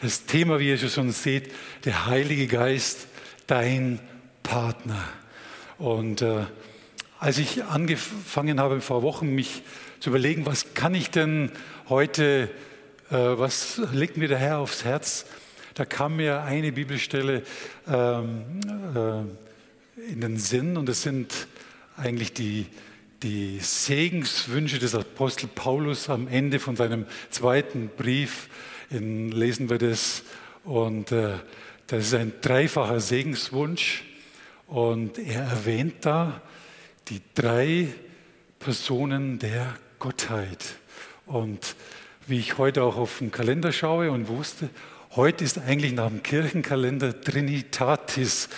Das Thema, wie ihr schon seht, der Heilige Geist, dein Partner. Und äh, als ich angefangen habe vor Wochen, mich zu überlegen, was kann ich denn heute, äh, was legt mir der Herr aufs Herz, da kam mir eine Bibelstelle ähm, äh, in den Sinn und es sind eigentlich die, die Segenswünsche des Apostel Paulus am Ende von seinem zweiten Brief. In, lesen wir das und äh, das ist ein dreifacher Segenswunsch und er erwähnt da die drei Personen der Gottheit. Und wie ich heute auch auf den Kalender schaue und wusste, heute ist eigentlich nach dem Kirchenkalender Trinitatis,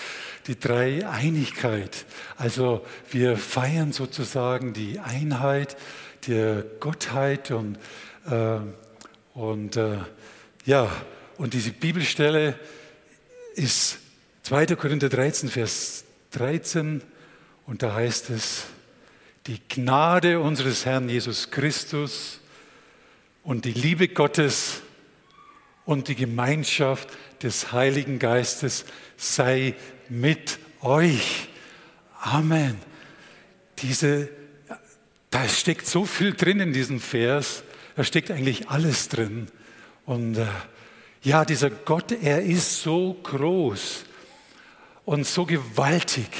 die Dreieinigkeit. Also wir feiern sozusagen die Einheit der Gottheit und, äh, und äh, ja, und diese Bibelstelle ist 2. Korinther 13, Vers 13 und da heißt es, die Gnade unseres Herrn Jesus Christus und die Liebe Gottes und die Gemeinschaft des Heiligen Geistes sei mit euch. Amen. Diese, da steckt so viel drin in diesem Vers. Da steckt eigentlich alles drin. Und äh, ja, dieser Gott, er ist so groß und so gewaltig.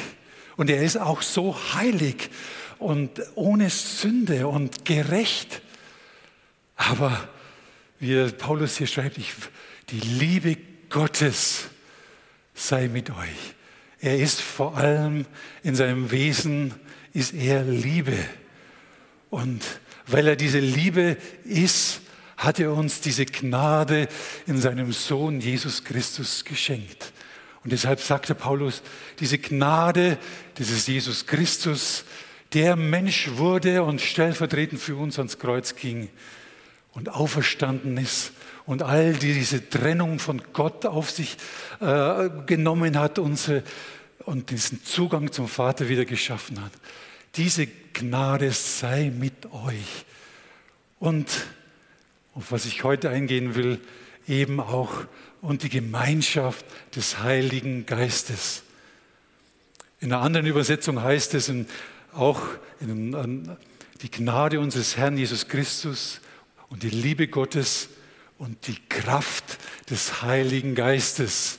Und er ist auch so heilig und ohne Sünde und gerecht. Aber wie Paulus hier schreibt, ich, die Liebe Gottes sei mit euch. Er ist vor allem in seinem Wesen, ist er Liebe. Und weil er diese Liebe ist, hat er uns diese Gnade in seinem Sohn Jesus Christus geschenkt. Und deshalb sagte Paulus, diese Gnade dieses Jesus Christus, der Mensch wurde und stellvertretend für uns ans Kreuz ging und auferstanden ist und all diese Trennung von Gott auf sich äh, genommen hat unsere, und diesen Zugang zum Vater wieder geschaffen hat. Diese Gnade sei mit euch. Und auf was ich heute eingehen will, eben auch und die Gemeinschaft des Heiligen Geistes. In einer anderen Übersetzung heißt es in, auch in, die Gnade unseres Herrn Jesus Christus und die Liebe Gottes und die Kraft des Heiligen Geistes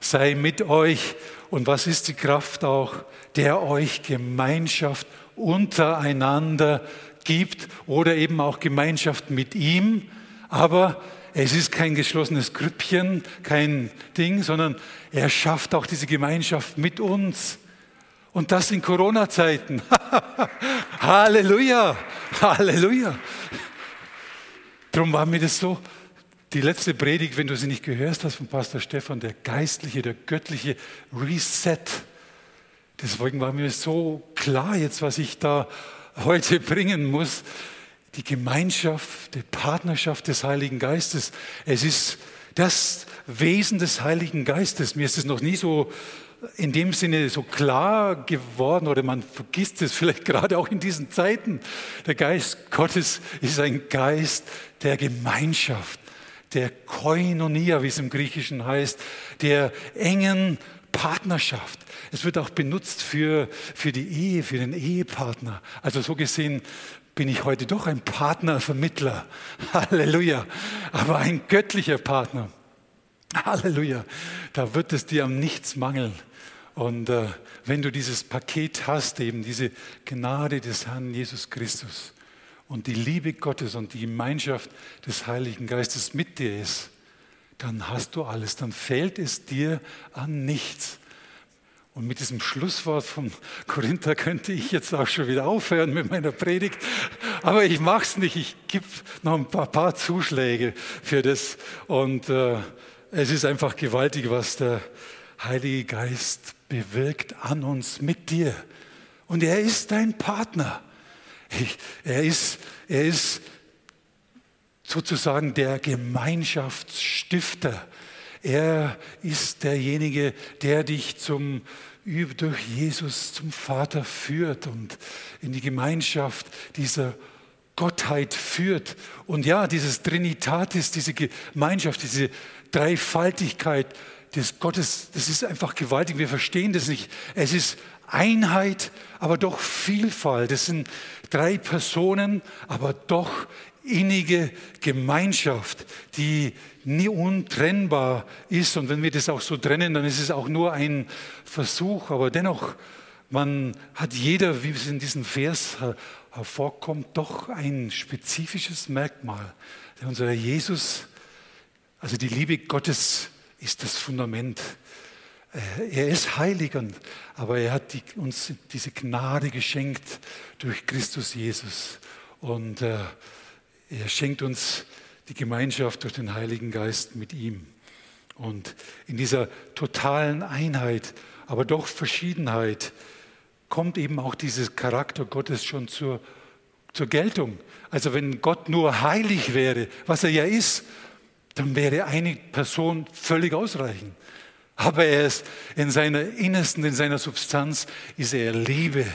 sei mit euch. Und was ist die Kraft auch? Der euch Gemeinschaft untereinander gibt oder eben auch Gemeinschaft mit ihm. Aber es ist kein geschlossenes Grüppchen, kein Ding, sondern er schafft auch diese Gemeinschaft mit uns. Und das in Corona-Zeiten. Halleluja, Halleluja. Darum war mir das so, die letzte Predigt, wenn du sie nicht gehört hast von Pastor Stefan, der geistliche, der göttliche Reset. Deswegen war mir so klar jetzt, was ich da heute bringen muss. Die Gemeinschaft, die Partnerschaft des Heiligen Geistes. Es ist das Wesen des Heiligen Geistes. Mir ist es noch nie so in dem Sinne so klar geworden oder man vergisst es vielleicht gerade auch in diesen Zeiten. Der Geist Gottes ist ein Geist der Gemeinschaft, der Koinonia, wie es im Griechischen heißt, der engen Partnerschaft. Es wird auch benutzt für, für die Ehe, für den Ehepartner. Also so gesehen bin ich heute doch ein Partnervermittler. Halleluja. Aber ein göttlicher Partner. Halleluja. Da wird es dir am nichts mangeln. Und äh, wenn du dieses Paket hast, eben diese Gnade des Herrn Jesus Christus und die Liebe Gottes und die Gemeinschaft des Heiligen Geistes mit dir ist, dann hast du alles, dann fällt es dir an nichts. Und mit diesem Schlusswort von Korinther könnte ich jetzt auch schon wieder aufhören mit meiner Predigt. Aber ich mache es nicht. Ich gebe noch ein paar, paar, Zuschläge für das. Und äh, es ist einfach gewaltig, was der Heilige Geist bewirkt an uns mit dir. Und er ist dein Partner. Er ist, er ist sozusagen der Gemeinschaftsstifter. Er ist derjenige, der dich zum, durch Jesus zum Vater führt und in die Gemeinschaft dieser Gottheit führt. Und ja, dieses Trinitatis, diese Gemeinschaft, diese Dreifaltigkeit des Gottes, das ist einfach gewaltig. Wir verstehen das nicht. Es ist Einheit, aber doch Vielfalt. Das sind drei Personen, aber doch innige Gemeinschaft, die nie untrennbar ist. Und wenn wir das auch so trennen, dann ist es auch nur ein Versuch. Aber dennoch, man hat jeder, wie es in diesem Vers hervorkommt, doch ein spezifisches Merkmal. Unser Jesus, also die Liebe Gottes ist das Fundament. Äh, er ist heilig, aber er hat uns diese Gnade geschenkt durch Christus Jesus. Und äh, er schenkt uns die Gemeinschaft durch den Heiligen Geist mit ihm. Und in dieser totalen Einheit, aber doch Verschiedenheit, kommt eben auch dieser Charakter Gottes schon zur, zur Geltung. Also wenn Gott nur heilig wäre, was er ja ist, dann wäre eine Person völlig ausreichend. Aber er ist in seiner Innersten, in seiner Substanz, ist er Liebe.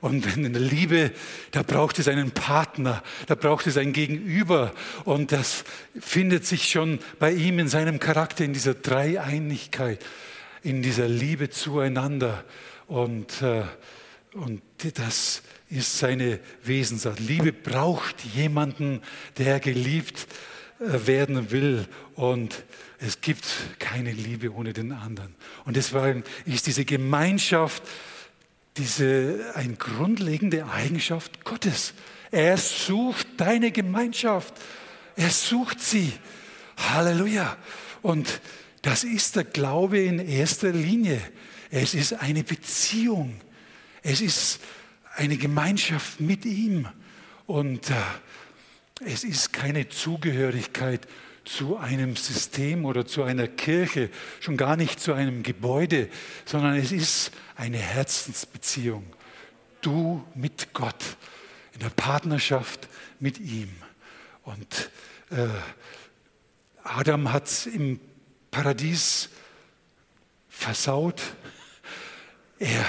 Und in der Liebe, da braucht es einen Partner, da braucht es ein Gegenüber. Und das findet sich schon bei ihm in seinem Charakter, in dieser Dreieinigkeit, in dieser Liebe zueinander. Und, äh, und das ist seine Wesensart. Liebe braucht jemanden, der geliebt äh, werden will. Und es gibt keine Liebe ohne den anderen. Und deswegen ist diese Gemeinschaft diese eine grundlegende Eigenschaft Gottes. Er sucht deine Gemeinschaft. Er sucht sie. Halleluja. Und das ist der Glaube in erster Linie. Es ist eine Beziehung. Es ist eine Gemeinschaft mit ihm. Und äh, es ist keine Zugehörigkeit zu einem System oder zu einer Kirche, schon gar nicht zu einem Gebäude, sondern es ist eine Herzensbeziehung. Du mit Gott, in der Partnerschaft mit ihm. Und äh, Adam hat es im Paradies versaut. Er,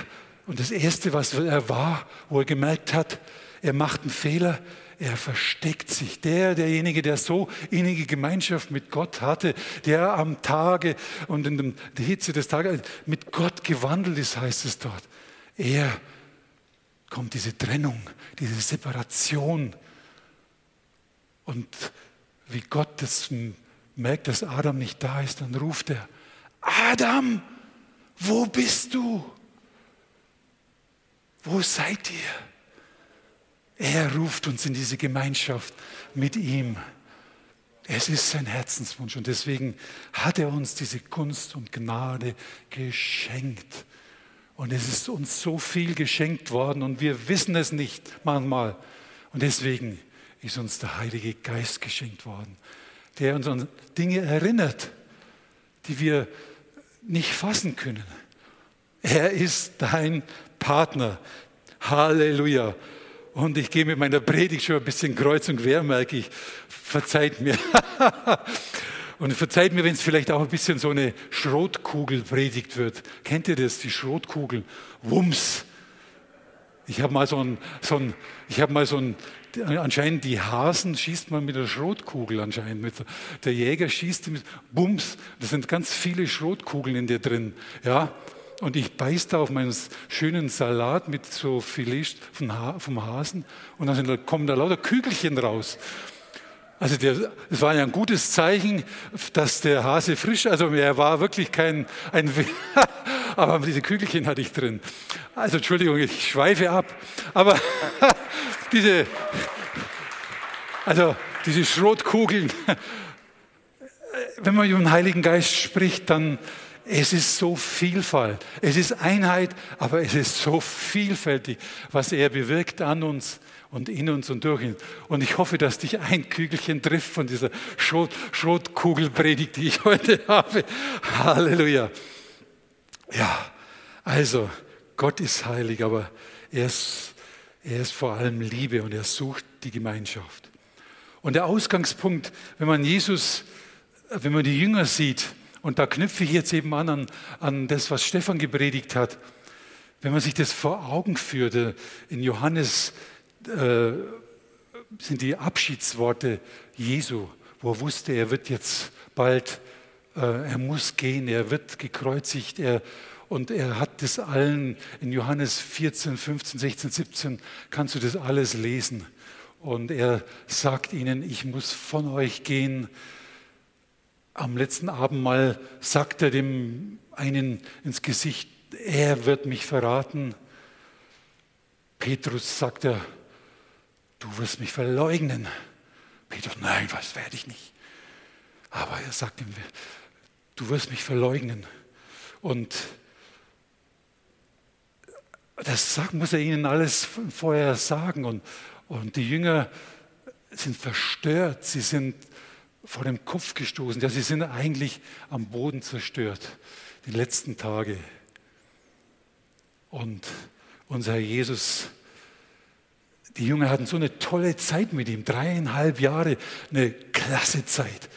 und das Erste, was er war, wo er gemerkt hat, er macht einen Fehler, er versteckt sich. Der, derjenige, der so innige Gemeinschaft mit Gott hatte, der am Tage und in der Hitze des Tages mit Gott gewandelt ist, heißt es dort. Er kommt diese Trennung, diese Separation. Und wie Gott das merkt, dass Adam nicht da ist, dann ruft er, Adam, wo bist du? Wo seid ihr? Er ruft uns in diese Gemeinschaft mit ihm. Es ist sein Herzenswunsch und deswegen hat er uns diese Gunst und Gnade geschenkt. Und es ist uns so viel geschenkt worden und wir wissen es nicht manchmal. Und deswegen ist uns der Heilige Geist geschenkt worden, der uns an Dinge erinnert, die wir nicht fassen können. Er ist dein Partner. Halleluja. Und ich gehe mit meiner Predigt schon ein bisschen kreuz und quer, merke ich. Verzeiht mir. und verzeiht mir, wenn es vielleicht auch ein bisschen so eine Schrotkugel predigt wird. Kennt ihr das, die Schrotkugel? Wumms. Ich habe mal so ein, so ein, ich habe mal so ein, anscheinend die Hasen schießt man mit der Schrotkugel anscheinend. Mit, der Jäger schießt mit Bums. Da sind ganz viele Schrotkugeln in dir drin. Ja, und ich beiß da auf meinen schönen Salat mit so Filet vom Hasen und dann kommen da lauter Kügelchen raus. Also es war ja ein gutes Zeichen, dass der Hase frisch, also er war wirklich kein, ein, aber diese Kügelchen hatte ich drin. Also Entschuldigung, ich schweife ab. Aber diese, also diese Schrotkugeln, wenn man über den Heiligen Geist spricht, dann es ist so Vielfalt. Es ist Einheit, aber es ist so vielfältig, was er bewirkt an uns und in uns und durch uns. Und ich hoffe, dass dich ein Kügelchen trifft von dieser Schrot, Schrotkugelpredigt, die ich heute habe. Halleluja. Ja, also Gott ist heilig, aber er ist, er ist vor allem Liebe und er sucht die Gemeinschaft. Und der Ausgangspunkt, wenn man Jesus, wenn man die Jünger sieht, und da knüpfe ich jetzt eben an, an, an das, was Stefan gepredigt hat. Wenn man sich das vor Augen führt, äh, in Johannes äh, sind die Abschiedsworte Jesu, wo er wusste, er wird jetzt bald äh, er muss gehen, er wird gekreuzigt, er, und er hat das allen, in Johannes 14, 15, 16, 17 kannst du das alles lesen. Und er sagt ihnen, ich muss von euch gehen. Am letzten Abendmahl sagt er dem einen ins Gesicht, er wird mich verraten. Petrus sagt er, du wirst mich verleugnen. Petrus, nein, das werde ich nicht. Aber er sagt ihm, du wirst mich verleugnen. Und das muss er ihnen alles vorher sagen. Und, und die Jünger sind verstört, sie sind vor dem Kopf gestoßen. Ja, sie sind eigentlich am Boden zerstört, die letzten Tage. Und unser Herr Jesus, die Jünger hatten so eine tolle Zeit mit ihm, dreieinhalb Jahre, eine klasse Zeit.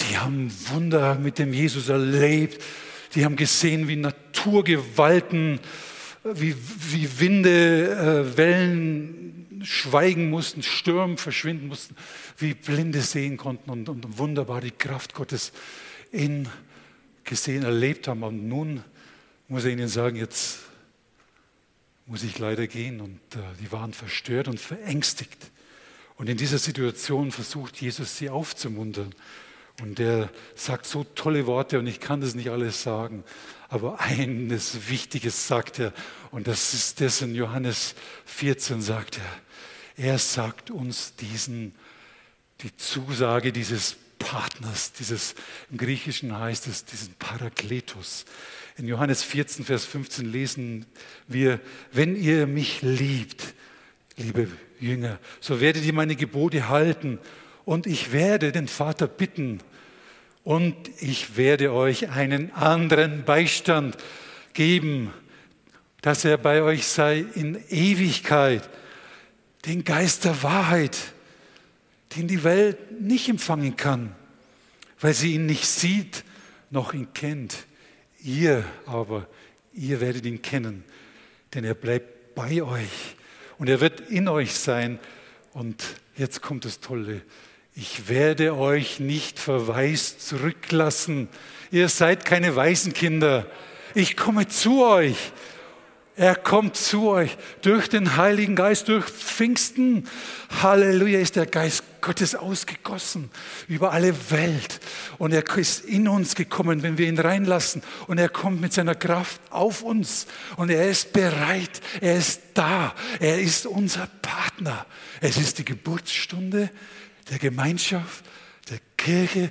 Die haben Wunder mit dem Jesus erlebt, die haben gesehen, wie Naturgewalten, wie, wie Winde, äh, Wellen schweigen mussten, Stürme verschwinden mussten, wie Blinde sehen konnten und, und wunderbar die Kraft Gottes in gesehen, erlebt haben. Und nun muss er ihnen sagen, jetzt muss ich leider gehen. Und äh, die waren verstört und verängstigt. Und in dieser Situation versucht Jesus sie aufzumuntern. Und er sagt so tolle Worte und ich kann das nicht alles sagen. Aber eines Wichtiges sagt er, und das ist das in Johannes 14 sagt er. Er sagt uns diesen, die Zusage dieses Partners, dieses, im Griechischen heißt es, diesen Parakletos. In Johannes 14, Vers 15 lesen wir, wenn ihr mich liebt, liebe Jünger, so werdet ihr meine Gebote halten und ich werde den Vater bitten und ich werde euch einen anderen Beistand geben, dass er bei euch sei in Ewigkeit, den Geist der Wahrheit, den die Welt nicht empfangen kann, weil sie ihn nicht sieht noch ihn kennt. Ihr aber, ihr werdet ihn kennen, denn er bleibt bei euch und er wird in euch sein. Und jetzt kommt das Tolle. Ich werde euch nicht verwaist zurücklassen. Ihr seid keine Waisenkinder. Ich komme zu euch. Er kommt zu euch durch den Heiligen Geist, durch Pfingsten. Halleluja, ist der Geist Gottes ausgegossen über alle Welt. Und er ist in uns gekommen, wenn wir ihn reinlassen. Und er kommt mit seiner Kraft auf uns. Und er ist bereit, er ist da, er ist unser Partner. Es ist die Geburtsstunde der Gemeinschaft, der Kirche,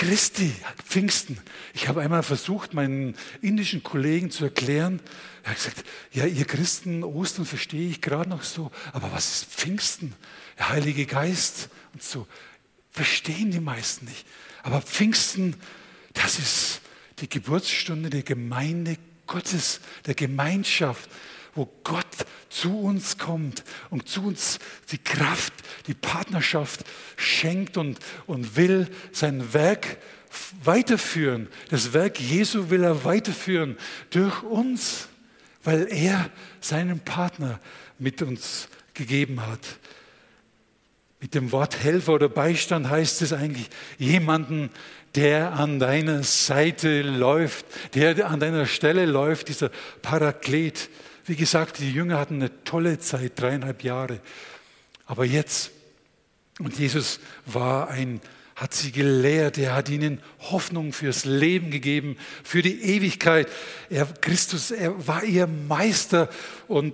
Christi, Pfingsten. Ich habe einmal versucht, meinen indischen Kollegen zu erklären, er hat gesagt, ja, ihr Christen, Ostern verstehe ich gerade noch so, aber was ist Pfingsten? Der Heilige Geist und so. Verstehen die meisten nicht. Aber Pfingsten, das ist die Geburtsstunde der Gemeinde Gottes, der Gemeinschaft, wo Gott zu uns kommt und zu uns die Kraft, die Partnerschaft schenkt und, und will sein Werk weiterführen. Das Werk Jesu will er weiterführen durch uns, weil er seinen Partner mit uns gegeben hat. Mit dem Wort Helfer oder Beistand heißt es eigentlich jemanden, der an deiner Seite läuft, der an deiner Stelle läuft, dieser Paraklet, wie gesagt, die Jünger hatten eine tolle Zeit, dreieinhalb Jahre. Aber jetzt, und Jesus war ein, hat sie gelehrt, er hat ihnen Hoffnung fürs Leben gegeben, für die Ewigkeit. Er, Christus, er war ihr Meister und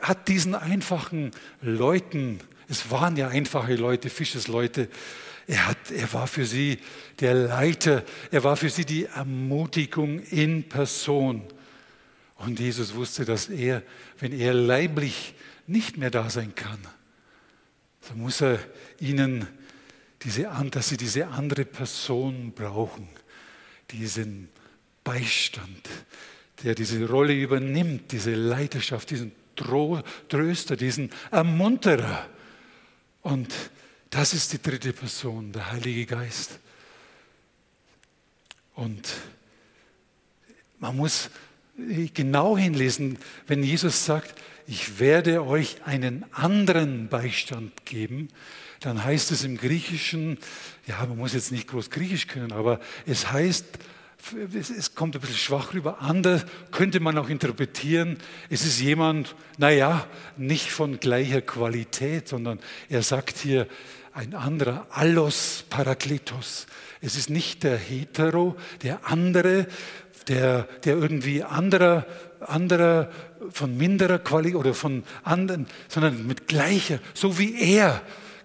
hat diesen einfachen Leuten, es waren ja einfache Leute, Fischesleute, er, hat, er war für sie der Leiter, er war für sie die Ermutigung in Person. Und Jesus wusste, dass er, wenn er leiblich nicht mehr da sein kann, so muss er ihnen diese, dass sie diese andere Person brauchen, diesen Beistand, der diese Rolle übernimmt, diese Leiterschaft, diesen Tröster, diesen Ermunterer. Und das ist die dritte Person, der Heilige Geist. Und man muss genau hinlesen, wenn Jesus sagt, ich werde euch einen anderen Beistand geben, dann heißt es im Griechischen, ja, man muss jetzt nicht groß Griechisch können, aber es heißt, es kommt ein bisschen schwach rüber. Anders könnte man auch interpretieren, es ist jemand, naja, nicht von gleicher Qualität, sondern er sagt hier ein anderer, Allos Parakletos. Es ist nicht der Hetero, der andere, der, der irgendwie anderer, anderer von minderer Qualität oder von anderen, sondern mit gleicher, so wie er.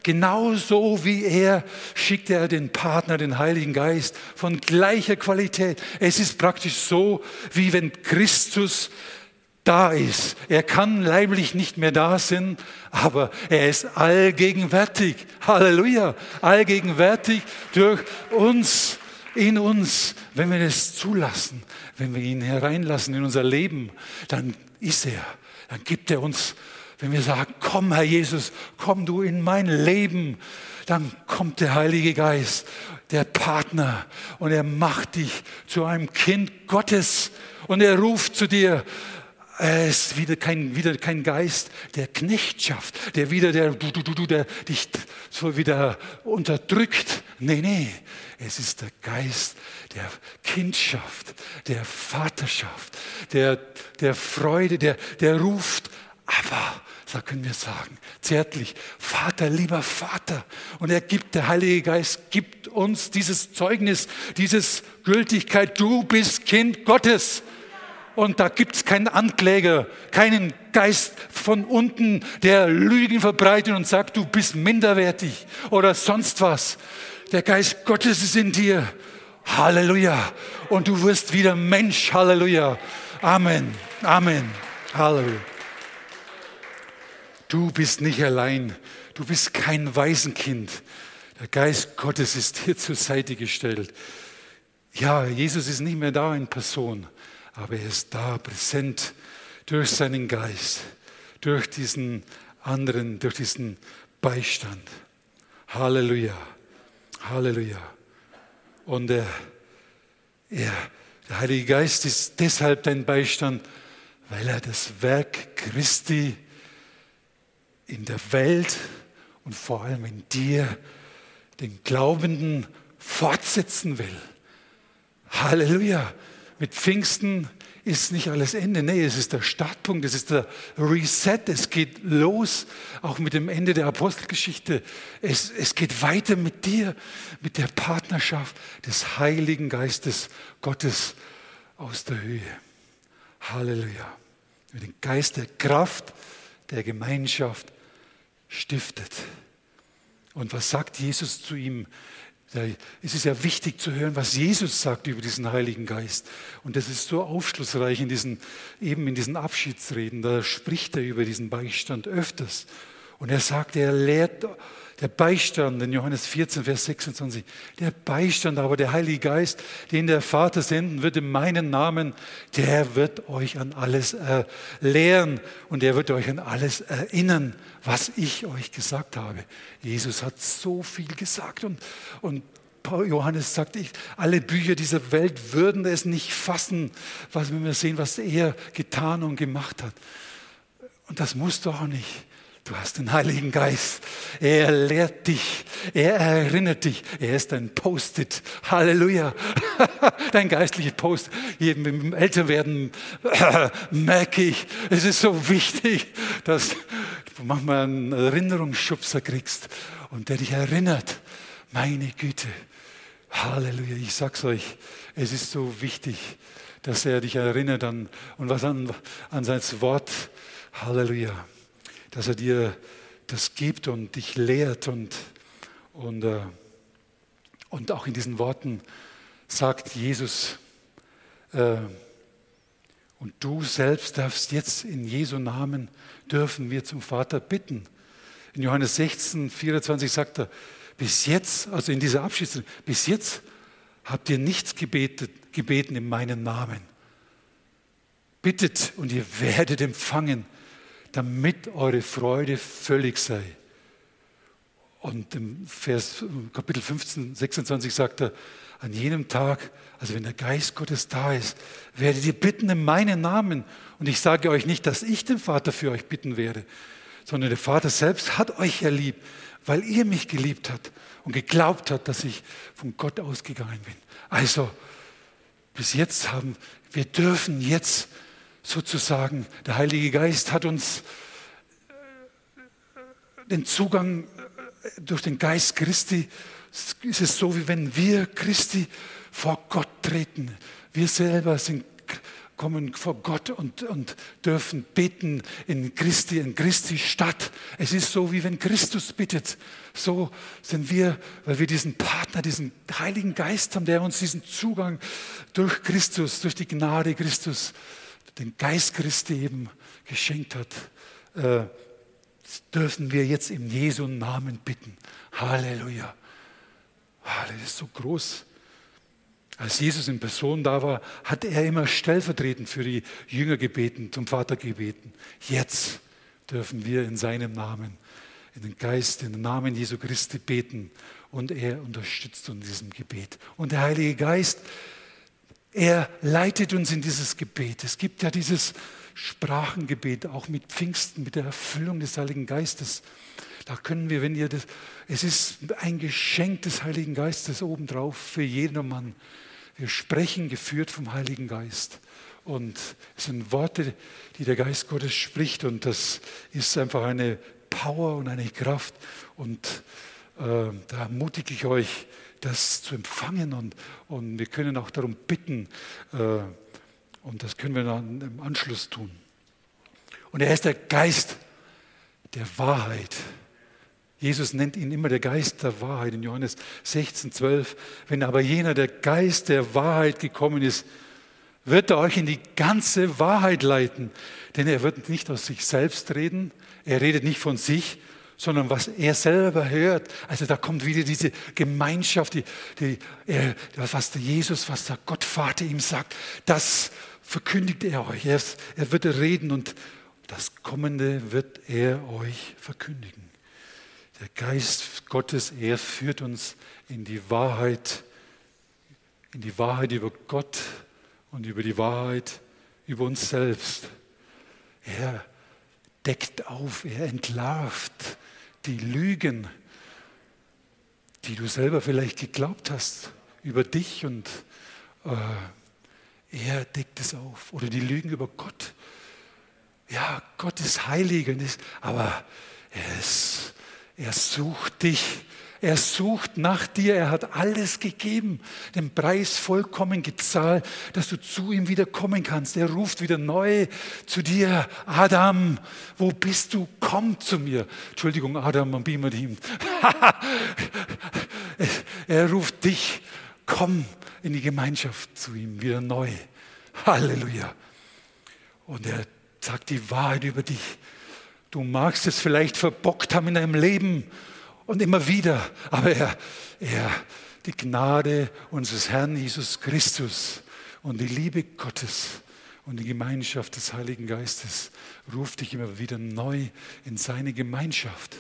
Genauso wie er schickt er den Partner, den Heiligen Geist, von gleicher Qualität. Es ist praktisch so, wie wenn Christus da ist. Er kann leiblich nicht mehr da sein, aber er ist allgegenwärtig. Halleluja. Allgegenwärtig durch uns, in uns. Wenn wir es zulassen, wenn wir ihn hereinlassen in unser Leben, dann ist er. Dann gibt er uns, wenn wir sagen, komm Herr Jesus, komm du in mein Leben, dann kommt der Heilige Geist, der Partner, und er macht dich zu einem Kind Gottes und er ruft zu dir, er ist wieder kein, wieder kein Geist der Knechtschaft, der wieder der, du, du, du, der dich so wieder unterdrückt. Nee, nee, es ist der Geist der Kindschaft, der Vaterschaft, der, der Freude, der, der ruft, aber, so können wir sagen, zärtlich, Vater, lieber Vater. Und er gibt, der Heilige Geist gibt uns dieses Zeugnis, dieses Gültigkeit, du bist Kind Gottes. Und da gibt es keinen Ankläger, keinen Geist von unten, der Lügen verbreitet und sagt, du bist minderwertig oder sonst was. Der Geist Gottes ist in dir. Halleluja. Und du wirst wieder Mensch. Halleluja. Amen. Amen. Halleluja. Du bist nicht allein. Du bist kein Waisenkind. Der Geist Gottes ist dir zur Seite gestellt. Ja, Jesus ist nicht mehr da in Person aber er ist da, präsent durch seinen Geist, durch diesen anderen, durch diesen Beistand. Halleluja, Halleluja. Und er, er, der Heilige Geist ist deshalb dein Beistand, weil er das Werk Christi in der Welt und vor allem in dir, den Glaubenden, fortsetzen will. Halleluja mit Pfingsten ist nicht alles Ende. Nee, es ist der Startpunkt, es ist der Reset. Es geht los, auch mit dem Ende der Apostelgeschichte. Es, es geht weiter mit dir, mit der Partnerschaft des Heiligen Geistes Gottes aus der Höhe. Halleluja. Mit dem Geist der Kraft, der Gemeinschaft stiftet. Und was sagt Jesus zu ihm? Es ist ja wichtig zu hören, was Jesus sagt über diesen Heiligen Geist. Und das ist so aufschlussreich in diesen, eben in diesen Abschiedsreden. Da spricht er über diesen Beistand öfters. Und er sagt, er lehrt der Beistand in Johannes 14, Vers 26. Der Beistand aber, der Heilige Geist, den der Vater senden wird in meinen Namen, der wird euch an alles äh, lehren und er wird euch an alles erinnern, was ich euch gesagt habe. Jesus hat so viel gesagt und, und Johannes sagt, ich, alle Bücher dieser Welt würden es nicht fassen, was wir sehen, was er getan und gemacht hat. Und das muss doch nicht. Du hast den Heiligen Geist. Er lehrt dich. Er erinnert dich. Er ist dein Post-it. Halleluja. Dein geistliches Post. Jedem im Älterwerden merke ich, es ist so wichtig, dass du manchmal einen Erinnerungsschubser kriegst und der dich erinnert. Meine Güte. Halleluja. Ich sag's euch, es ist so wichtig, dass er dich erinnert an, und was an, an sein Wort. Halleluja dass er dir das gibt und dich lehrt und, und, äh, und auch in diesen Worten sagt Jesus, äh, und du selbst darfst jetzt in Jesu Namen dürfen wir zum Vater bitten. In Johannes 16, 24 sagt er, bis jetzt, also in dieser Abschiedsrede, bis jetzt habt ihr nichts gebetet, gebeten in meinem Namen. Bittet und ihr werdet empfangen damit eure Freude völlig sei. Und im Vers, Kapitel 15, 26 sagt er, an jenem Tag, also wenn der Geist Gottes da ist, werdet ihr bitten in meinen Namen. Und ich sage euch nicht, dass ich den Vater für euch bitten werde, sondern der Vater selbst hat euch ja lieb, weil ihr mich geliebt habt und geglaubt habt, dass ich von Gott ausgegangen bin. Also, bis jetzt haben, wir dürfen jetzt sozusagen, der Heilige Geist hat uns äh, den Zugang äh, durch den Geist Christi, ist es so, wie wenn wir Christi vor Gott treten. Wir selber sind kommen vor Gott und, und dürfen beten in Christi, in Christi Stadt. Es ist so, wie wenn Christus bittet. So sind wir, weil wir diesen Partner, diesen Heiligen Geist haben, der uns diesen Zugang durch Christus, durch die Gnade Christus, den Geist Christi eben geschenkt hat, äh, dürfen wir jetzt im Jesu Namen bitten. Halleluja. Halleluja, das ist so groß. Als Jesus in Person da war, hat er immer stellvertretend für die Jünger gebeten, zum Vater gebeten. Jetzt dürfen wir in seinem Namen, in den Geist, in den Namen Jesu Christi beten und er unterstützt uns in diesem Gebet. Und der Heilige Geist, er leitet uns in dieses Gebet. Es gibt ja dieses Sprachengebet, auch mit Pfingsten, mit der Erfüllung des Heiligen Geistes. Da können wir, wenn ihr das, es ist ein Geschenk des Heiligen Geistes obendrauf für jedermann. Wir sprechen geführt vom Heiligen Geist. Und es sind Worte, die der Geist Gottes spricht. Und das ist einfach eine Power und eine Kraft. Und äh, da ermutige ich euch, das zu empfangen. Und, und wir können auch darum bitten. Äh, und das können wir dann im Anschluss tun. Und er ist der Geist der Wahrheit. Jesus nennt ihn immer der Geist der Wahrheit in Johannes 16, 12. Wenn aber jener, der Geist der Wahrheit gekommen ist, wird er euch in die ganze Wahrheit leiten. Denn er wird nicht aus sich selbst reden, er redet nicht von sich, sondern was er selber hört. Also da kommt wieder diese Gemeinschaft, die, die, was der Jesus, was der Gottvater ihm sagt, das verkündigt er euch. Er, er wird reden und das Kommende wird er euch verkündigen. Der Geist Gottes, er führt uns in die Wahrheit, in die Wahrheit über Gott und über die Wahrheit über uns selbst. Er deckt auf, er entlarvt die Lügen, die du selber vielleicht geglaubt hast über dich und äh, er deckt es auf. Oder die Lügen über Gott. Ja, Gott ist heilig, aber er ist er sucht dich. Er sucht nach dir. Er hat alles gegeben, den Preis vollkommen gezahlt, dass du zu ihm wieder kommen kannst. Er ruft wieder neu zu dir. Adam, wo bist du? Komm zu mir. Entschuldigung, Adam am Beamer-Team. er ruft dich. Komm in die Gemeinschaft zu ihm wieder neu. Halleluja. Und er sagt die Wahrheit über dich. Du magst es vielleicht verbockt haben in deinem Leben und immer wieder, aber er, er, die Gnade unseres Herrn Jesus Christus und die Liebe Gottes und die Gemeinschaft des Heiligen Geistes ruft dich immer wieder neu in seine Gemeinschaft.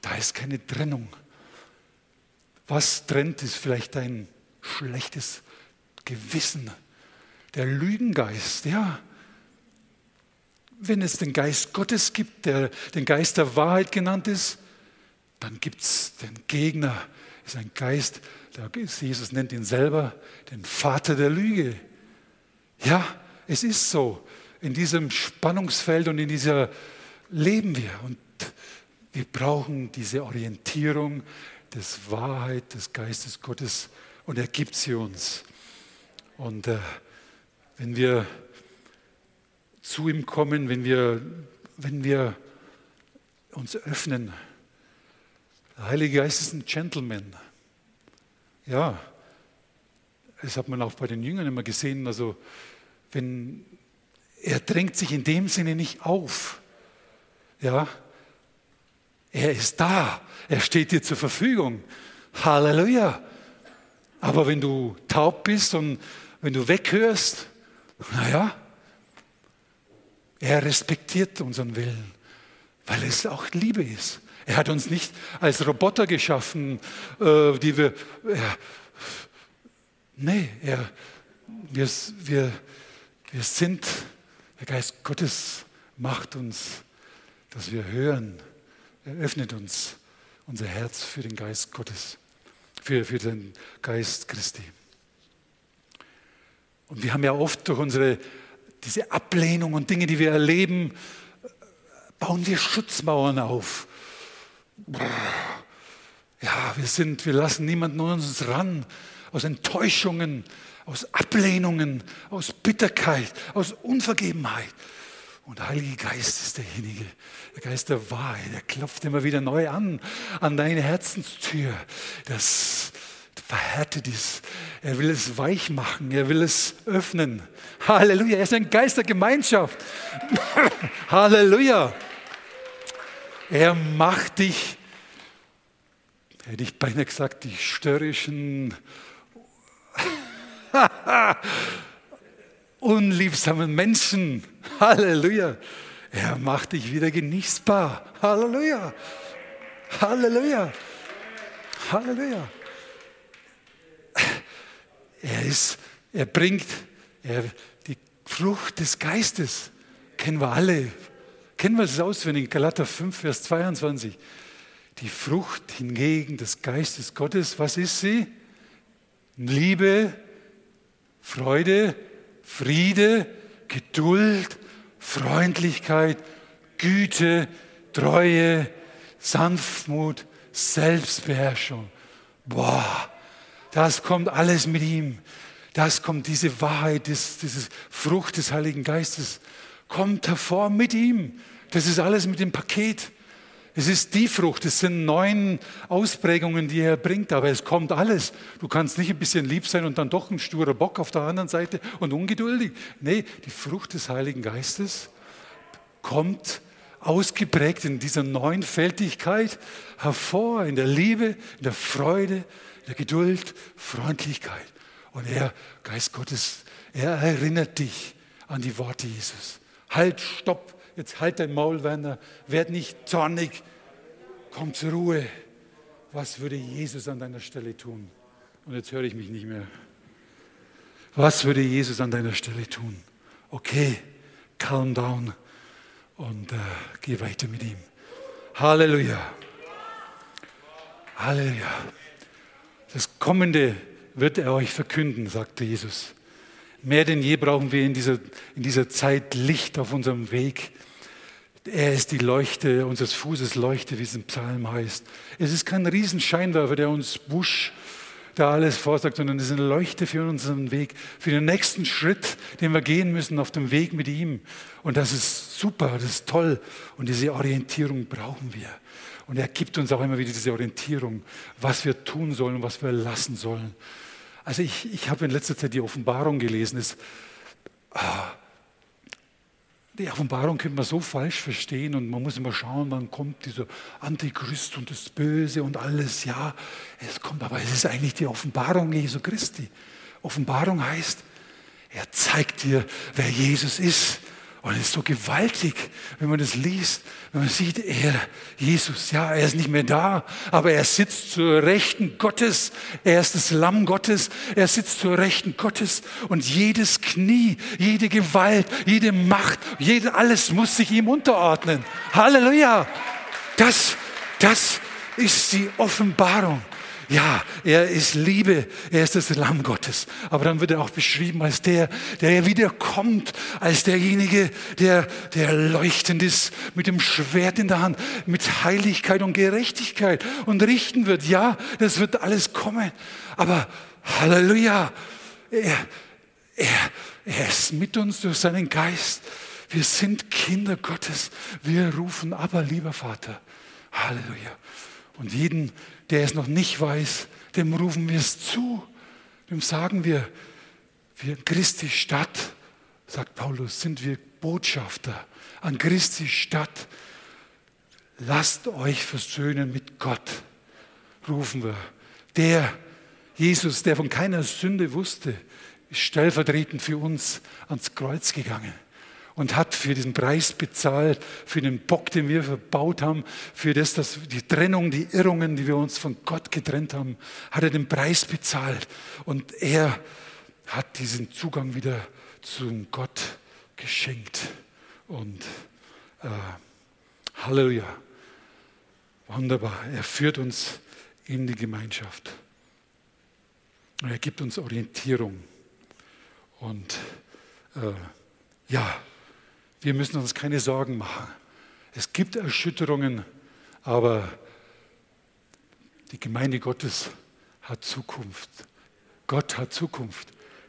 Da ist keine Trennung. Was trennt, ist vielleicht dein schlechtes Gewissen, der Lügengeist, ja, wenn es den Geist Gottes gibt, der den Geist der Wahrheit genannt ist, dann gibt es den Gegner, ist ein Geist, Jesus nennt ihn selber den Vater der Lüge. Ja, es ist so. In diesem Spannungsfeld und in dieser leben wir. Und wir brauchen diese Orientierung des Wahrheit, des Geistes Gottes und er gibt sie uns. Und äh, wenn wir zu ihm kommen, wenn wir, wenn wir uns öffnen. Der Heilige Geist ist ein Gentleman. Ja, das hat man auch bei den Jüngern immer gesehen. Also, wenn er drängt sich in dem Sinne nicht auf. Ja, er ist da. Er steht dir zur Verfügung. Halleluja. Aber wenn du taub bist und wenn du weghörst, naja, er respektiert unseren Willen, weil es auch Liebe ist. Er hat uns nicht als Roboter geschaffen, äh, die wir, Nee, er, wir, wir, wir sind, der Geist Gottes macht uns, dass wir hören. Er öffnet uns unser Herz für den Geist Gottes, für, für den Geist Christi. Und wir haben ja oft durch unsere, diese Ablehnung und Dinge, die wir erleben, bauen wir Schutzmauern auf. Ja, wir sind, wir lassen niemanden an uns ran aus Enttäuschungen, aus Ablehnungen, aus Bitterkeit, aus Unvergebenheit. Und der Heilige Geist ist derjenige, der Geist der Wahrheit, der klopft immer wieder neu an, an deine Herzenstür. Das verhärtet ist. Er will es weich machen, er will es öffnen. Halleluja, er ist ein Geist der Gemeinschaft. Halleluja. Er macht dich, hätte ich beinahe gesagt, die störrischen, unliebsamen Menschen. Halleluja. Er macht dich wieder genießbar. Halleluja. Halleluja. Halleluja. Er ist, er bringt er, die Frucht des Geistes. Kennen wir alle. Kennen wir es auswendig? Galater 5, Vers 22. Die Frucht hingegen des Geistes Gottes, was ist sie? Liebe, Freude, Friede, Geduld, Freundlichkeit, Güte, Treue, Sanftmut, Selbstbeherrschung. Boah, das kommt alles mit ihm. Das kommt, diese Wahrheit, diese Frucht des Heiligen Geistes, kommt hervor mit ihm. Das ist alles mit dem Paket. Es ist die Frucht, es sind neun Ausprägungen, die er bringt, aber es kommt alles. Du kannst nicht ein bisschen lieb sein und dann doch ein sturer Bock auf der anderen Seite und ungeduldig. Nee, die Frucht des Heiligen Geistes kommt ausgeprägt in dieser Neunfältigkeit hervor, in der Liebe, in der Freude, in der Geduld, Freundlichkeit. Und er, Geist Gottes, er erinnert dich an die Worte Jesus. Halt, stopp, jetzt halt dein Maul, Werner, werd nicht zornig, komm zur Ruhe. Was würde Jesus an deiner Stelle tun? Und jetzt höre ich mich nicht mehr. Was würde Jesus an deiner Stelle tun? Okay, calm down und äh, geh weiter mit ihm. Halleluja. Halleluja. Das Kommende wird er euch verkünden, sagte Jesus. Mehr denn je brauchen wir in dieser, in dieser Zeit Licht auf unserem Weg. Er ist die Leuchte unseres Fußes, Leuchte, wie es im Psalm heißt. Es ist kein Riesenscheinwerfer, der uns Busch da alles vorsagt, sondern es ist eine Leuchte für unseren Weg, für den nächsten Schritt, den wir gehen müssen auf dem Weg mit ihm. Und das ist super, das ist toll. Und diese Orientierung brauchen wir. Und er gibt uns auch immer wieder diese Orientierung, was wir tun sollen, was wir lassen sollen. Also ich, ich habe in letzter Zeit die Offenbarung gelesen. Es, ah, die Offenbarung könnte man so falsch verstehen und man muss immer schauen, wann kommt dieser Antichrist und das Böse und alles. Ja, es kommt, aber es ist eigentlich die Offenbarung Jesu Christi. Offenbarung heißt, er zeigt dir, wer Jesus ist. Und es ist so gewaltig, wenn man das liest, wenn man sieht, er, Jesus, ja, er ist nicht mehr da, aber er sitzt zur Rechten Gottes. Er ist das Lamm Gottes. Er sitzt zur Rechten Gottes. Und jedes Knie, jede Gewalt, jede Macht, jede, alles muss sich ihm unterordnen. Halleluja. Das, das ist die Offenbarung. Ja, er ist Liebe, er ist das Lamm Gottes. Aber dann wird er auch beschrieben als der, der wiederkommt, als derjenige, der, der leuchtend ist, mit dem Schwert in der Hand, mit Heiligkeit und Gerechtigkeit und richten wird. Ja, das wird alles kommen. Aber Halleluja, er, er, er ist mit uns durch seinen Geist. Wir sind Kinder Gottes. Wir rufen aber, lieber Vater. Halleluja. Und jeden, der es noch nicht weiß, dem rufen wir es zu. Dem sagen wir, wir Christi Stadt, sagt Paulus, sind wir Botschafter an Christi Stadt. Lasst euch versöhnen mit Gott, rufen wir. Der Jesus, der von keiner Sünde wusste, ist stellvertretend für uns ans Kreuz gegangen. Und hat für diesen Preis bezahlt, für den Bock, den wir verbaut haben, für das, dass die Trennung, die Irrungen, die wir uns von Gott getrennt haben, hat er den Preis bezahlt. Und er hat diesen Zugang wieder zum Gott geschenkt. Und äh, Halleluja. Wunderbar. Er führt uns in die Gemeinschaft. Er gibt uns Orientierung. Und äh, ja, wir müssen uns keine Sorgen machen. Es gibt Erschütterungen, aber die Gemeinde Gottes hat Zukunft. Gott hat Zukunft.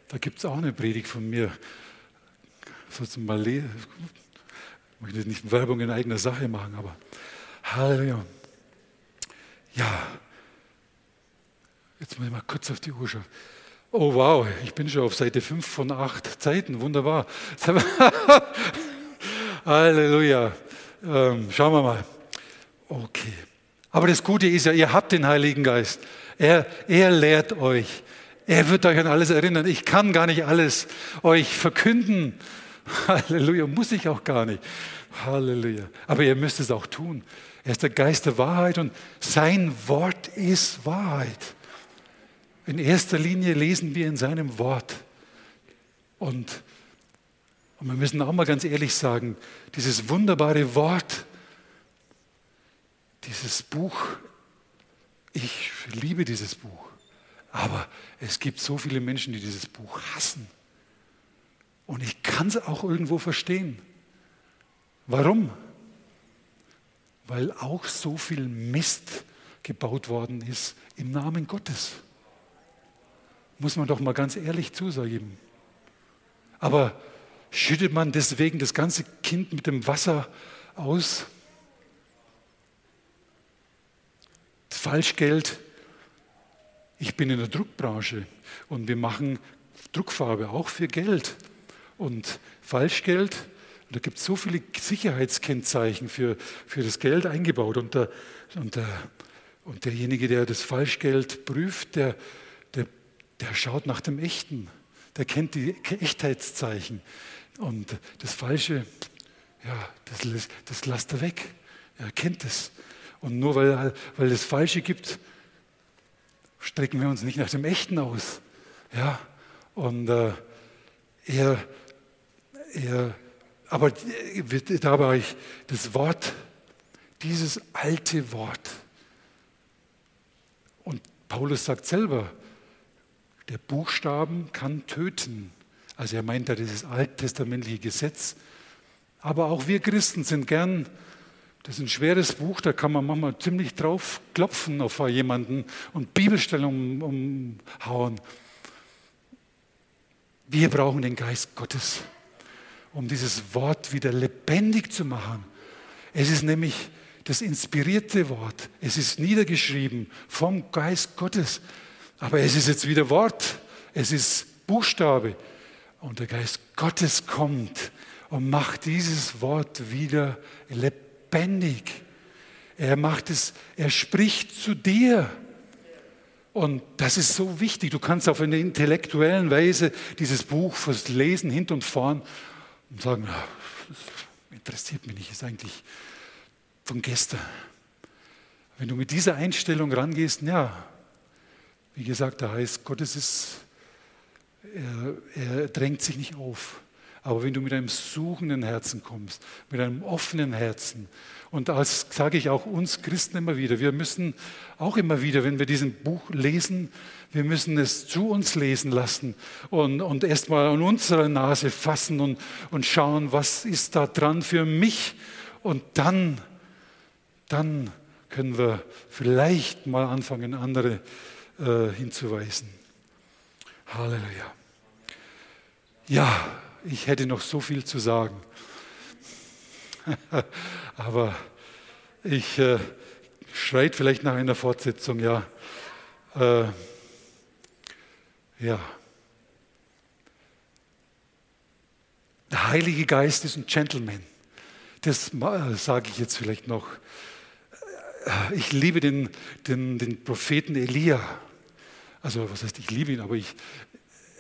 Da gibt es auch eine Predigt von mir. Mal? Ich möchte nicht Werbung in eigener Sache machen, aber Halleluja. Ja, jetzt muss ich mal kurz auf die Uhr schauen. Oh wow, ich bin schon auf Seite 5 von 8 Zeiten, wunderbar. Halleluja. Ähm, schauen wir mal. Okay. Aber das Gute ist ja, ihr habt den Heiligen Geist. Er, er lehrt euch. Er wird euch an alles erinnern. Ich kann gar nicht alles euch verkünden. Halleluja, muss ich auch gar nicht. Halleluja. Aber ihr müsst es auch tun. Er ist der Geist der Wahrheit und sein Wort ist Wahrheit. In erster Linie lesen wir in seinem Wort. Und, und wir müssen auch mal ganz ehrlich sagen, dieses wunderbare Wort, dieses Buch, ich liebe dieses Buch. Aber es gibt so viele Menschen, die dieses Buch hassen. Und ich kann es auch irgendwo verstehen. Warum? Weil auch so viel Mist gebaut worden ist im Namen Gottes. Muss man doch mal ganz ehrlich zusagen. Aber schüttet man deswegen das ganze Kind mit dem Wasser aus? Falschgeld. Ich bin in der Druckbranche und wir machen Druckfarbe auch für Geld. Und Falschgeld, da gibt es so viele Sicherheitskennzeichen für, für das Geld eingebaut. Und, der, und, der, und derjenige, der das Falschgeld prüft, der, der, der schaut nach dem Echten. Der kennt die Echtheitszeichen. Und das Falsche, ja, das, das lasst er weg. Er kennt es. Und nur weil, weil es Falsche gibt, strecken wir uns nicht nach dem Echten aus. Ja, und äh, er er, aber da war ich das Wort, dieses alte Wort. Und Paulus sagt selber, der Buchstaben kann töten. Also er meint da dieses alttestamentliche Gesetz. Aber auch wir Christen sind gern, das ist ein schweres Buch, da kann man manchmal ziemlich drauf klopfen auf jemanden und Bibelstellungen umhauen. Wir brauchen den Geist Gottes um dieses Wort wieder lebendig zu machen. Es ist nämlich das inspirierte Wort. Es ist niedergeschrieben vom Geist Gottes. Aber es ist jetzt wieder Wort. Es ist Buchstabe. Und der Geist Gottes kommt und macht dieses Wort wieder lebendig. Er macht es, er spricht zu dir. Und das ist so wichtig. Du kannst auf eine intellektuellen Weise dieses Buch Lesen hinten und vorn und sagen, das interessiert mich nicht, ist eigentlich von gestern. Wenn du mit dieser Einstellung rangehst, ja, wie gesagt, da heißt, Gottes ist, er, er drängt sich nicht auf. Aber wenn du mit einem suchenden Herzen kommst, mit einem offenen Herzen, und das sage ich auch uns Christen immer wieder, wir müssen auch immer wieder, wenn wir diesen Buch lesen, wir müssen es zu uns lesen lassen und, und erst mal an unsere Nase fassen und, und schauen, was ist da dran für mich. Und dann, dann können wir vielleicht mal anfangen, andere äh, hinzuweisen. Halleluja. Ja, ich hätte noch so viel zu sagen. Aber ich äh, schreit vielleicht nach einer Fortsetzung, ja. Äh, ja. Der Heilige Geist ist ein Gentleman. Das äh, sage ich jetzt vielleicht noch. Ich liebe den, den, den Propheten Elia. Also, was heißt, ich liebe ihn, aber ich,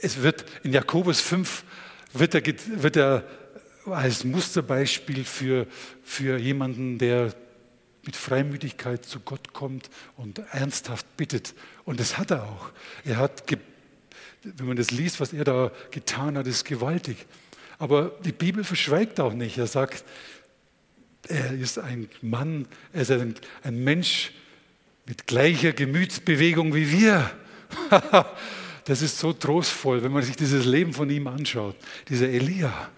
es wird in Jakobus 5 wird er, wird er als Musterbeispiel für, für jemanden, der mit Freimütigkeit zu Gott kommt und ernsthaft bittet. Und das hat er auch. Er hat, wenn man das liest, was er da getan hat, ist gewaltig. Aber die Bibel verschweigt auch nicht. Er sagt, er ist ein Mann, er ist ein, ein Mensch mit gleicher Gemütsbewegung wie wir. das ist so trostvoll, wenn man sich dieses Leben von ihm anschaut. Dieser Elia,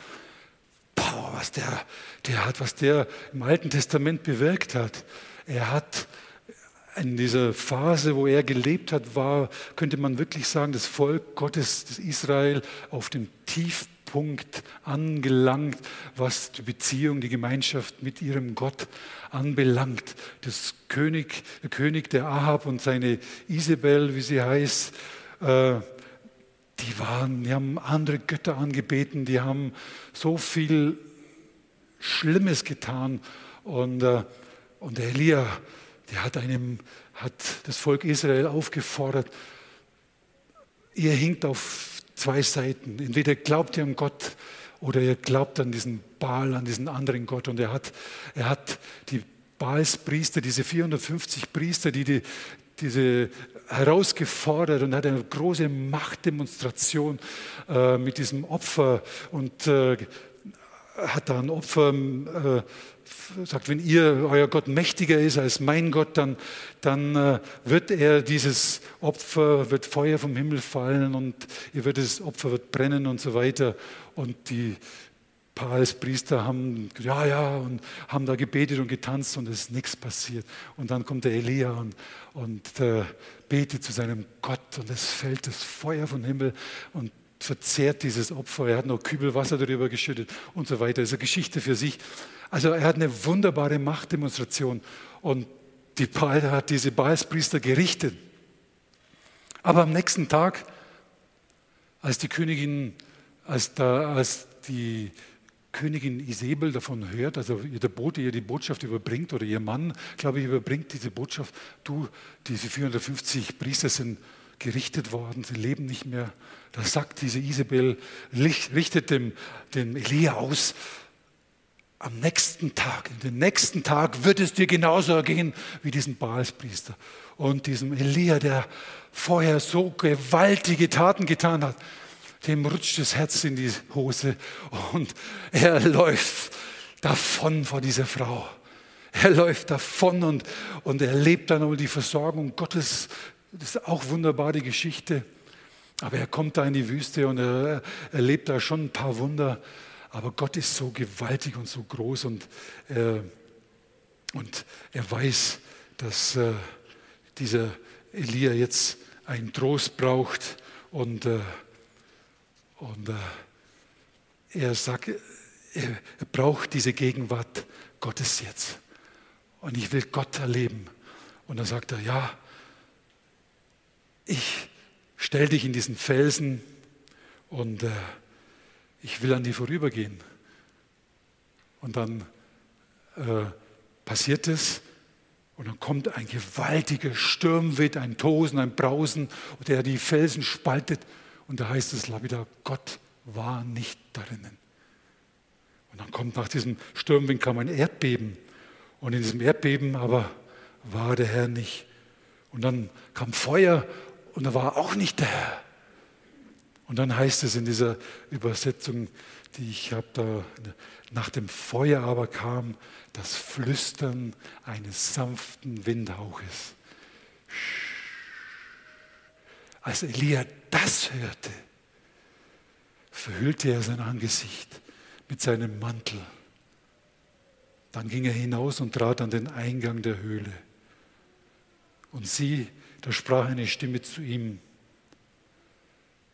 boah, was der, der hat, was der im Alten Testament bewirkt hat. Er hat in dieser Phase, wo er gelebt hat, war, könnte man wirklich sagen, das Volk Gottes, das Israel, auf dem Tiefpunkt angelangt, was die Beziehung, die Gemeinschaft mit ihrem Gott anbelangt. Das König, der König der Ahab und seine Isabel, wie sie heißt, äh, die waren, die haben andere Götter angebeten, die haben so viel Schlimmes getan. Und, äh, und Elia, der hat, einem, hat das Volk Israel aufgefordert, ihr hinkt auf zwei Seiten. Entweder glaubt ihr an Gott oder ihr glaubt an diesen Baal, an diesen anderen Gott. Und er hat, er hat die Baalspriester, diese 450 Priester, die, die diese herausgefordert und hat eine große Machtdemonstration äh, mit diesem Opfer und äh, hat ein Opfer, äh, sagt, wenn ihr, euer Gott mächtiger ist als mein Gott, dann, dann äh, wird er dieses Opfer, wird Feuer vom Himmel fallen und ihr wird das Opfer wird brennen und so weiter. Und die Priester haben, ja, ja, und haben da gebetet und getanzt und es ist nichts passiert. Und dann kommt der Elia und, und äh, betet zu seinem Gott und es fällt das Feuer vom Himmel und verzehrt dieses Opfer. Er hat noch Kübelwasser darüber geschüttet und so weiter. Das ist eine Geschichte für sich. Also er hat eine wunderbare Machtdemonstration und die Baal hat diese Baalspriester gerichtet. Aber am nächsten Tag, als die Königin, als, da, als die Königin Isabel davon hört, also der Bote ihr die Botschaft überbringt oder ihr Mann, glaube ich, überbringt diese Botschaft, du, diese 450 Priester sind gerichtet worden, sie leben nicht mehr. Da sagt diese Isabel, richtet dem, dem Elia aus, am nächsten Tag, in den nächsten Tag wird es dir genauso ergehen wie diesen Baalspriester und diesem Elia, der vorher so gewaltige Taten getan hat. Dem rutscht das Herz in die Hose und er läuft davon vor dieser Frau. Er läuft davon und, und er lebt dann um die Versorgung Gottes das ist auch wunderbar, die Geschichte. Aber er kommt da in die Wüste und er erlebt da schon ein paar Wunder. Aber Gott ist so gewaltig und so groß und, äh, und er weiß, dass äh, dieser Elia jetzt einen Trost braucht und, äh, und äh, er sagt, er, er braucht diese Gegenwart Gottes jetzt. Und ich will Gott erleben. Und dann sagt er, ja, ich stell dich in diesen Felsen und äh, ich will an dir vorübergehen. Und dann äh, passiert es und dann kommt ein gewaltiger Sturmwind, ein Tosen, ein Brausen, der die Felsen spaltet. Und da heißt es wieder, Gott war nicht darinnen. Und dann kommt nach diesem Sturmwind kam ein Erdbeben. Und in diesem Erdbeben aber war der Herr nicht. Und dann kam Feuer und er war auch nicht der Herr. Und dann heißt es in dieser Übersetzung, die ich habe da, nach dem Feuer aber kam das Flüstern eines sanften Windhauches. Als Elia das hörte, verhüllte er sein Angesicht mit seinem Mantel. Dann ging er hinaus und trat an den Eingang der Höhle. Und sie da sprach eine Stimme zu ihm,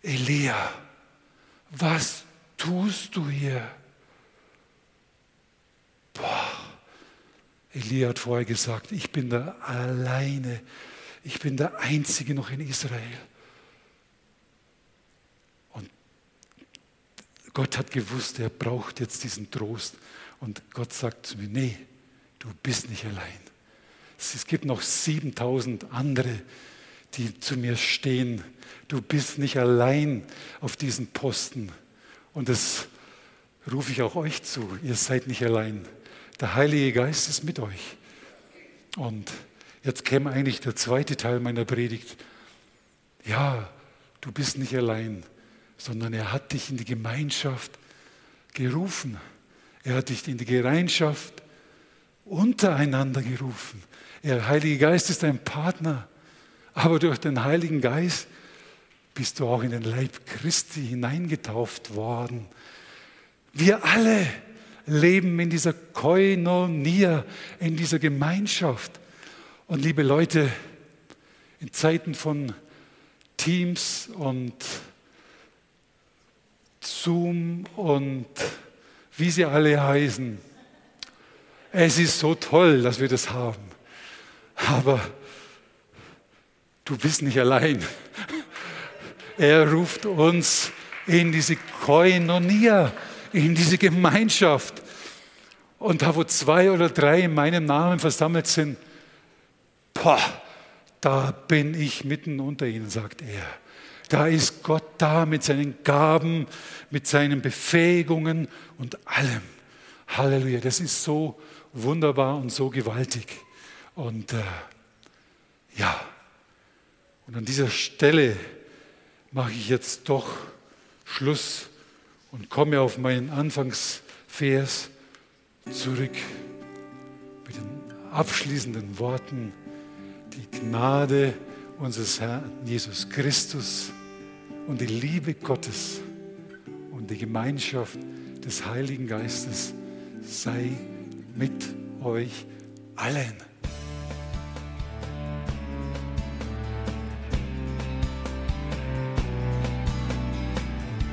Elia, was tust du hier? Boah. Elia hat vorher gesagt, ich bin der alleine, ich bin der Einzige noch in Israel. Und Gott hat gewusst, er braucht jetzt diesen Trost. Und Gott sagt zu mir, nee, du bist nicht allein. Es gibt noch 7000 andere, die zu mir stehen. Du bist nicht allein auf diesem Posten. Und das rufe ich auch euch zu. Ihr seid nicht allein. Der Heilige Geist ist mit euch. Und jetzt käme eigentlich der zweite Teil meiner Predigt. Ja, du bist nicht allein, sondern er hat dich in die Gemeinschaft gerufen. Er hat dich in die Gemeinschaft untereinander gerufen. Der Heilige Geist ist ein Partner, aber durch den Heiligen Geist bist du auch in den Leib Christi hineingetauft worden. Wir alle leben in dieser Koinonia, in dieser Gemeinschaft. Und liebe Leute, in Zeiten von Teams und Zoom und wie sie alle heißen, es ist so toll, dass wir das haben. Aber du bist nicht allein. Er ruft uns in diese Koinonia, in diese Gemeinschaft. Und da, wo zwei oder drei in meinem Namen versammelt sind, boah, da bin ich mitten unter ihnen, sagt er. Da ist Gott da mit seinen Gaben, mit seinen Befähigungen und allem. Halleluja, das ist so wunderbar und so gewaltig. Und äh, ja, und an dieser Stelle mache ich jetzt doch Schluss und komme auf meinen Anfangsvers zurück mit den abschließenden Worten. Die Gnade unseres Herrn Jesus Christus und die Liebe Gottes und die Gemeinschaft des Heiligen Geistes sei mit euch allen.